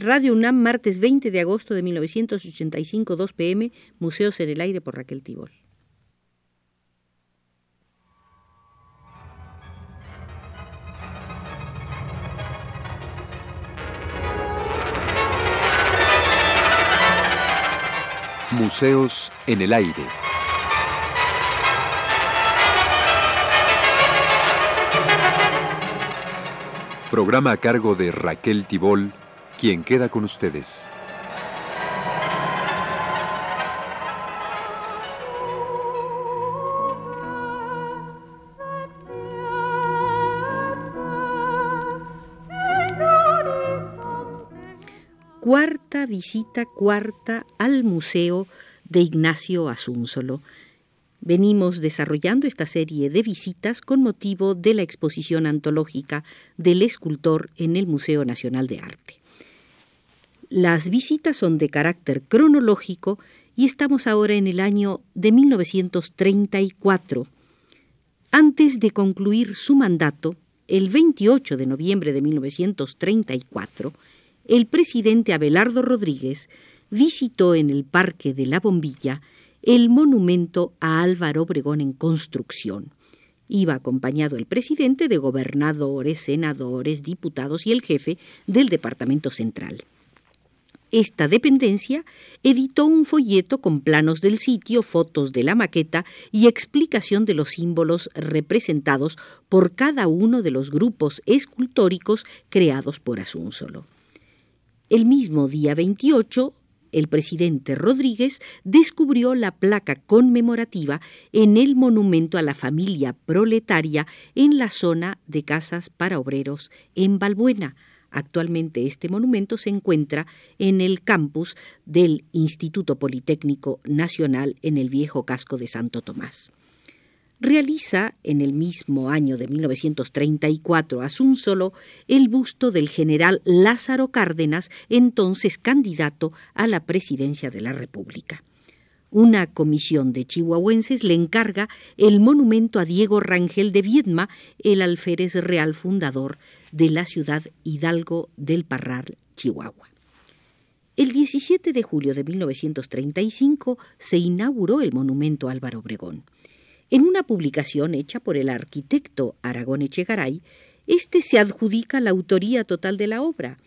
Radio UNAM, martes 20 de agosto de 1985, 2 pm, Museos en el Aire por Raquel Tibol. Museos en el Aire. Programa a cargo de Raquel Tibol, quien queda con ustedes. Cuarta visita cuarta al Museo de Ignacio Asúnzolo. Venimos desarrollando esta serie de visitas con motivo de la exposición antológica del escultor en el Museo Nacional de Arte. Las visitas son de carácter cronológico y estamos ahora en el año de 1934. Antes de concluir su mandato, el 28 de noviembre de 1934, el presidente Abelardo Rodríguez visitó en el Parque de la Bombilla el monumento a Álvaro Obregón en construcción. Iba acompañado el presidente de gobernadores, senadores, diputados y el jefe del Departamento Central. Esta dependencia editó un folleto con planos del sitio, fotos de la maqueta y explicación de los símbolos representados por cada uno de los grupos escultóricos creados por Asúnzolo. El mismo día 28 el presidente Rodríguez descubrió la placa conmemorativa en el monumento a la familia proletaria en la zona de casas para obreros en Balbuena. Actualmente este monumento se encuentra en el campus del Instituto Politécnico Nacional en el viejo casco de Santo Tomás realiza en el mismo año de 1934 a solo el busto del general Lázaro Cárdenas, entonces candidato a la presidencia de la República. Una comisión de chihuahuenses le encarga el monumento a Diego Rangel de Viedma, el alférez real fundador de la ciudad Hidalgo del Parral, Chihuahua. El 17 de julio de 1935 se inauguró el monumento Álvaro Obregón. En una publicación hecha por el arquitecto Aragón Echegaray, éste se adjudica la autoría total de la obra.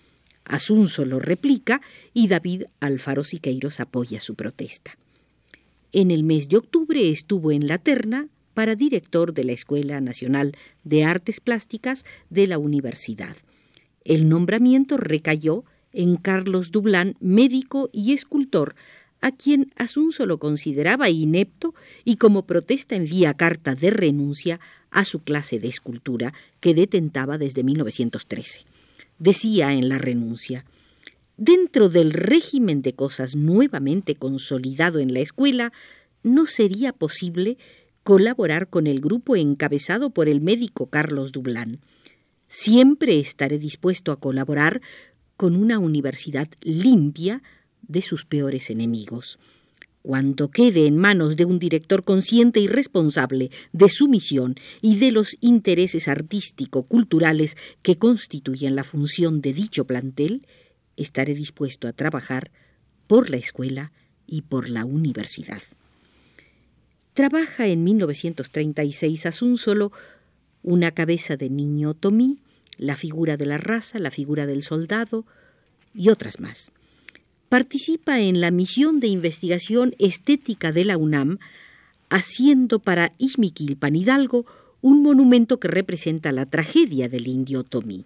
Asunzo lo replica y David Alfaro Siqueiros apoya su protesta. En el mes de octubre estuvo en la terna para director de la Escuela Nacional de Artes Plásticas de la Universidad. El nombramiento recayó en Carlos Dublán, médico y escultor, a quien Asunzo lo consideraba inepto y como protesta envía carta de renuncia a su clase de escultura que detentaba desde 1913. Decía en la renuncia Dentro del régimen de cosas nuevamente consolidado en la escuela, no sería posible colaborar con el grupo encabezado por el médico Carlos Dublán. Siempre estaré dispuesto a colaborar con una universidad limpia, de sus peores enemigos. Cuando quede en manos de un director consciente y responsable de su misión y de los intereses artístico-culturales que constituyen la función de dicho plantel, estaré dispuesto a trabajar por la escuela y por la universidad. Trabaja en 1936 solo una cabeza de niño Tomí, la figura de la raza, la figura del soldado y otras más participa en la misión de investigación estética de la UNAM, haciendo para Ixmiquilpan Hidalgo un monumento que representa la tragedia del indio Tomí.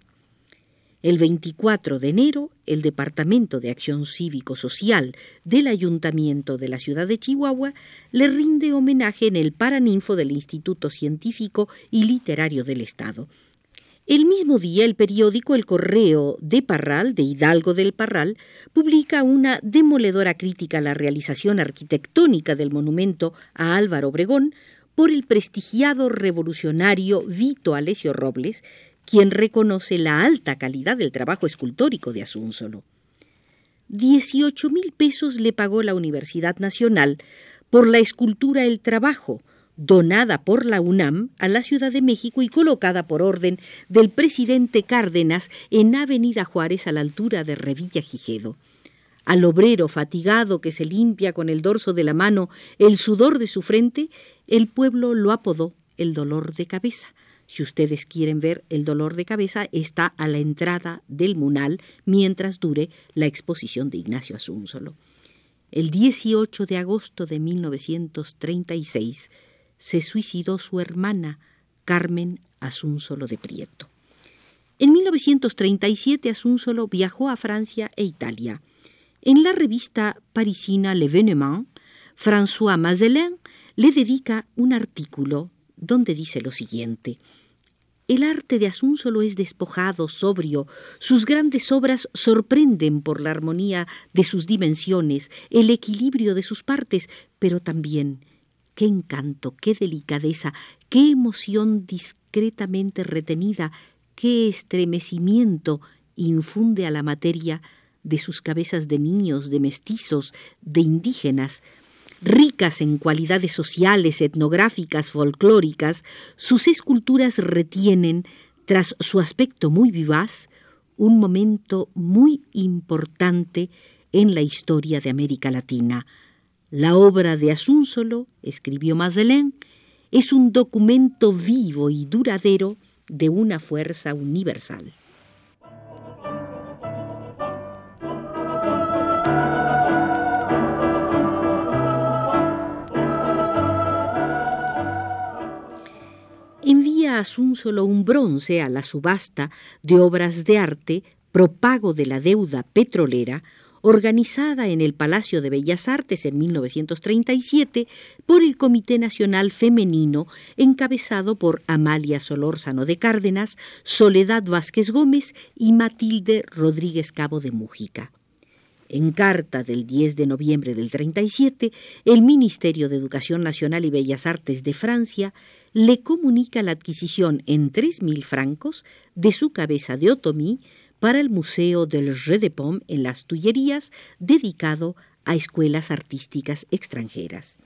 El 24 de enero, el Departamento de Acción Cívico-Social del Ayuntamiento de la ciudad de Chihuahua le rinde homenaje en el Paraninfo del Instituto Científico y Literario del Estado, el mismo día, el periódico El Correo de Parral, de Hidalgo del Parral, publica una demoledora crítica a la realización arquitectónica del monumento a Álvaro Obregón por el prestigiado revolucionario Vito Alesio Robles, quien reconoce la alta calidad del trabajo escultórico de Asúnzolo. Dieciocho mil pesos le pagó la Universidad Nacional por la escultura El Trabajo, donada por la UNAM a la Ciudad de México y colocada por orden del presidente Cárdenas en Avenida Juárez a la altura de Revilla Gijedo. Al obrero fatigado que se limpia con el dorso de la mano el sudor de su frente, el pueblo lo apodó el dolor de cabeza. Si ustedes quieren ver el dolor de cabeza, está a la entrada del Munal mientras dure la exposición de Ignacio Asúnzolo. El 18 de agosto de 1936 se suicidó su hermana, Carmen Asúnzolo de Prieto. En 1937 Asúnzolo viajó a Francia e Italia. En la revista parisina L'Evénement, François Mazelin le dedica un artículo donde dice lo siguiente. El arte de Asúnzolo es despojado, sobrio. Sus grandes obras sorprenden por la armonía de sus dimensiones, el equilibrio de sus partes, pero también qué encanto, qué delicadeza, qué emoción discretamente retenida, qué estremecimiento infunde a la materia de sus cabezas de niños, de mestizos, de indígenas, ricas en cualidades sociales, etnográficas, folclóricas, sus esculturas retienen, tras su aspecto muy vivaz, un momento muy importante en la historia de América Latina. La obra de Asúnzolo, escribió Mazelén, es un documento vivo y duradero de una fuerza universal. Envía Asúnzolo un bronce a la subasta de obras de arte propago de la deuda petrolera organizada en el Palacio de Bellas Artes en 1937 por el Comité Nacional Femenino, encabezado por Amalia Solórzano de Cárdenas, Soledad Vázquez Gómez y Matilde Rodríguez Cabo de Mújica. En carta del 10 de noviembre del 37, el Ministerio de Educación Nacional y Bellas Artes de Francia le comunica la adquisición en tres mil francos de su cabeza de otomí para el Museo del Jeu de Paume en las Tullerías, dedicado a escuelas artísticas extranjeras.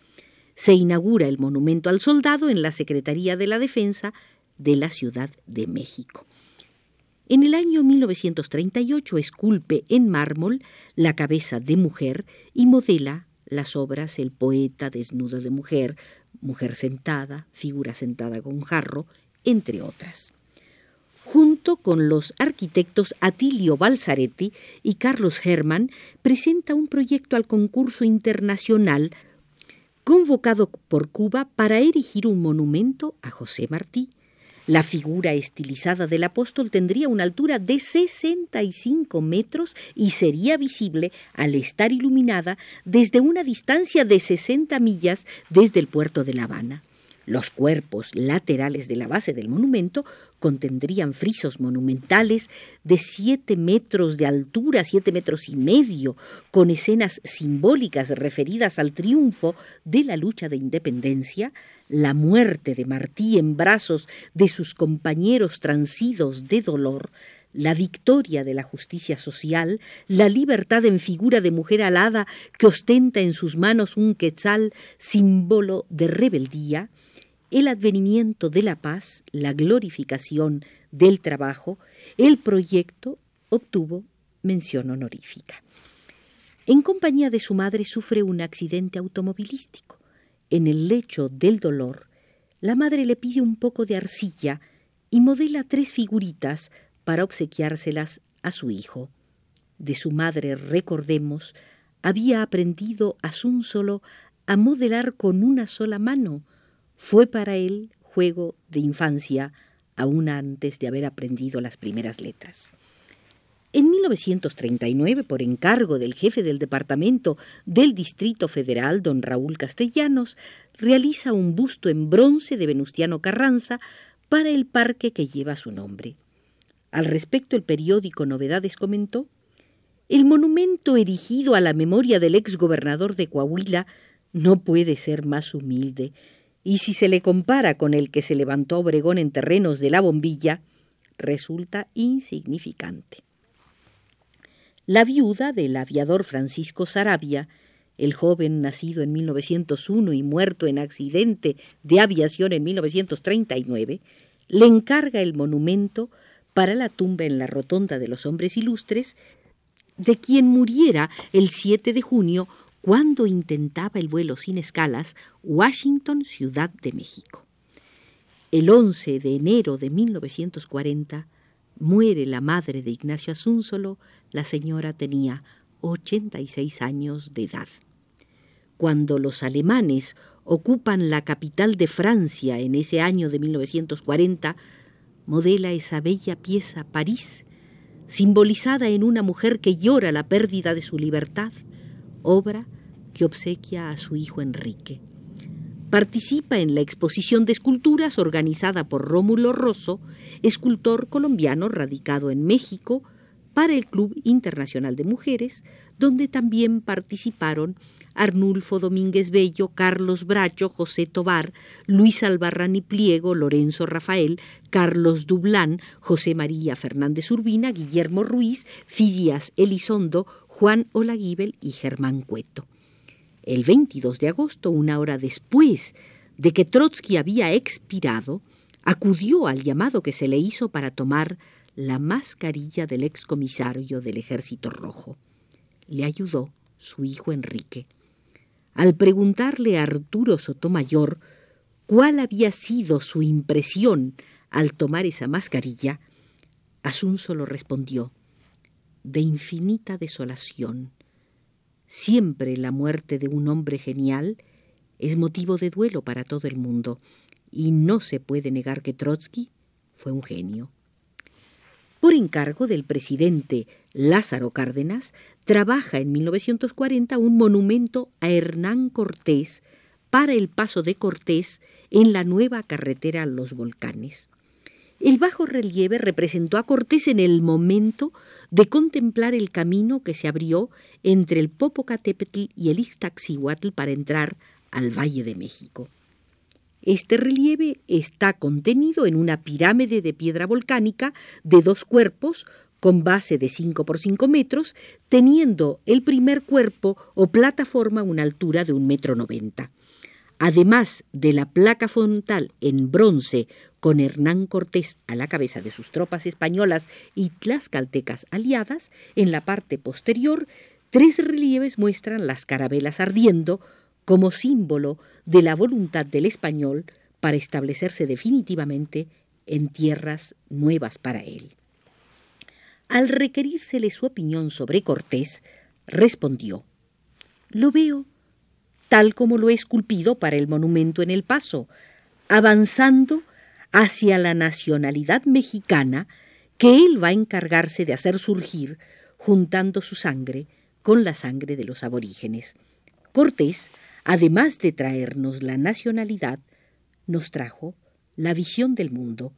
Se inaugura el monumento al soldado en la Secretaría de la Defensa de la Ciudad de México. En el año 1938 esculpe en mármol la cabeza de mujer y modela las obras El poeta desnudo de mujer, Mujer sentada, Figura sentada con jarro, entre otras junto con los arquitectos Atilio Balzaretti y Carlos Herman, presenta un proyecto al concurso internacional convocado por Cuba para erigir un monumento a José Martí. La figura estilizada del apóstol tendría una altura de 65 metros y sería visible al estar iluminada desde una distancia de 60 millas desde el puerto de La Habana. Los cuerpos laterales de la base del monumento contendrían frisos monumentales de siete metros de altura, siete metros y medio, con escenas simbólicas referidas al triunfo de la lucha de independencia, la muerte de Martí en brazos de sus compañeros transidos de dolor, la victoria de la justicia social, la libertad en figura de mujer alada que ostenta en sus manos un quetzal, símbolo de rebeldía, el advenimiento de la paz, la glorificación del trabajo, el proyecto obtuvo mención honorífica. En compañía de su madre sufre un accidente automovilístico. En el lecho del dolor, la madre le pide un poco de arcilla y modela tres figuritas para obsequiárselas a su hijo. De su madre, recordemos, había aprendido solo a modelar con una sola mano, fue para él juego de infancia, aún antes de haber aprendido las primeras letras. En 1939, por encargo del jefe del departamento del Distrito Federal, don Raúl Castellanos, realiza un busto en bronce de Venustiano Carranza para el parque que lleva su nombre. Al respecto, el periódico Novedades comentó El monumento erigido a la memoria del ex gobernador de Coahuila no puede ser más humilde y si se le compara con el que se levantó Obregón en terrenos de la bombilla, resulta insignificante. La viuda del aviador Francisco Sarabia, el joven nacido en 1901 y muerto en accidente de aviación en 1939, le encarga el monumento para la tumba en la Rotonda de los Hombres Ilustres de quien muriera el 7 de junio cuando intentaba el vuelo sin escalas Washington, Ciudad de México. El 11 de enero de 1940 muere la madre de Ignacio Asúnzolo, la señora tenía 86 años de edad. Cuando los alemanes ocupan la capital de Francia en ese año de 1940, modela esa bella pieza París, simbolizada en una mujer que llora la pérdida de su libertad, obra que obsequia a su hijo Enrique. Participa en la exposición de esculturas organizada por Rómulo Rosso, escultor colombiano radicado en México, para el Club Internacional de Mujeres, donde también participaron Arnulfo Domínguez Bello, Carlos Bracho, José Tobar, Luis Albarrán Pliego, Lorenzo Rafael, Carlos Dublán, José María Fernández Urbina, Guillermo Ruiz, Fidias Elizondo, Juan Olaguibel y Germán Cueto. El 22 de agosto, una hora después de que Trotsky había expirado, acudió al llamado que se le hizo para tomar la mascarilla del excomisario del Ejército Rojo. Le ayudó su hijo Enrique. Al preguntarle a Arturo Sotomayor cuál había sido su impresión al tomar esa mascarilla, Asunzo lo respondió, de infinita desolación. Siempre la muerte de un hombre genial es motivo de duelo para todo el mundo, y no se puede negar que Trotsky fue un genio. Por encargo del presidente Lázaro Cárdenas, trabaja en 1940 un monumento a Hernán Cortés para el paso de Cortés en la nueva carretera a los volcanes. El bajo relieve representó a Cortés en el momento de contemplar el camino que se abrió entre el Popocatépetl y el Iztaccíhuatl para entrar al Valle de México. Este relieve está contenido en una pirámide de piedra volcánica de dos cuerpos con base de 5 por 5 metros, teniendo el primer cuerpo o plataforma una altura de un metro noventa. Además de la placa frontal en bronce con Hernán Cortés a la cabeza de sus tropas españolas y tlaxcaltecas aliadas, en la parte posterior tres relieves muestran las carabelas ardiendo como símbolo de la voluntad del español para establecerse definitivamente en tierras nuevas para él. Al requerírsele su opinión sobre Cortés, respondió Lo veo tal como lo he esculpido para el monumento en el paso, avanzando hacia la nacionalidad mexicana que él va a encargarse de hacer surgir, juntando su sangre con la sangre de los aborígenes. Cortés además de traernos la nacionalidad, nos trajo la visión del mundo,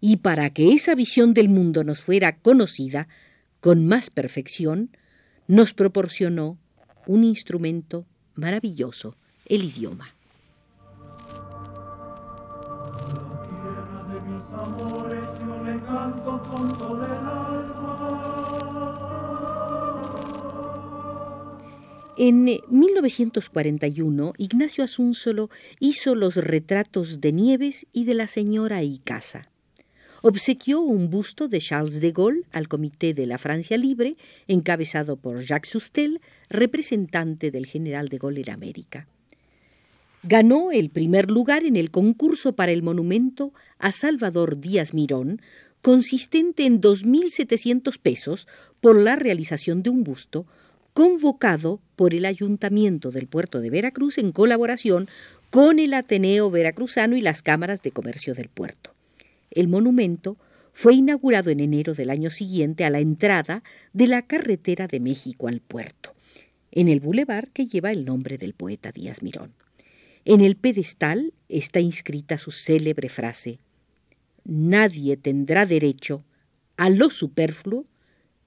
y para que esa visión del mundo nos fuera conocida con más perfección, nos proporcionó un instrumento maravilloso, el idioma. En 1941, Ignacio Asúnzolo hizo los retratos de Nieves y de la señora Icaza. Obsequió un busto de Charles de Gaulle al Comité de la Francia Libre, encabezado por Jacques Sustel, representante del general de Gaulle en América. Ganó el primer lugar en el concurso para el monumento a Salvador Díaz Mirón, consistente en 2.700 pesos por la realización de un busto convocado por el Ayuntamiento del Puerto de Veracruz en colaboración con el Ateneo Veracruzano y las cámaras de comercio del puerto. El monumento fue inaugurado en enero del año siguiente a la entrada de la carretera de México al puerto, en el bulevar que lleva el nombre del poeta Díaz Mirón. En el pedestal está inscrita su célebre frase Nadie tendrá derecho a lo superfluo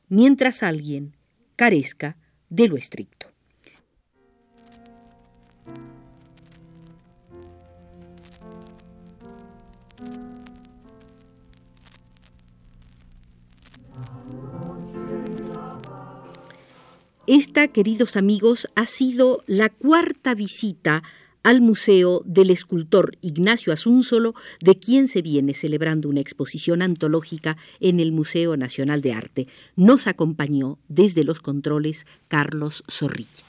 mientras alguien carezca de lo estricto. Esta, queridos amigos, ha sido la cuarta visita al Museo del escultor Ignacio Asúnzolo, de quien se viene celebrando una exposición antológica en el Museo Nacional de Arte. Nos acompañó desde los controles Carlos Zorrilla.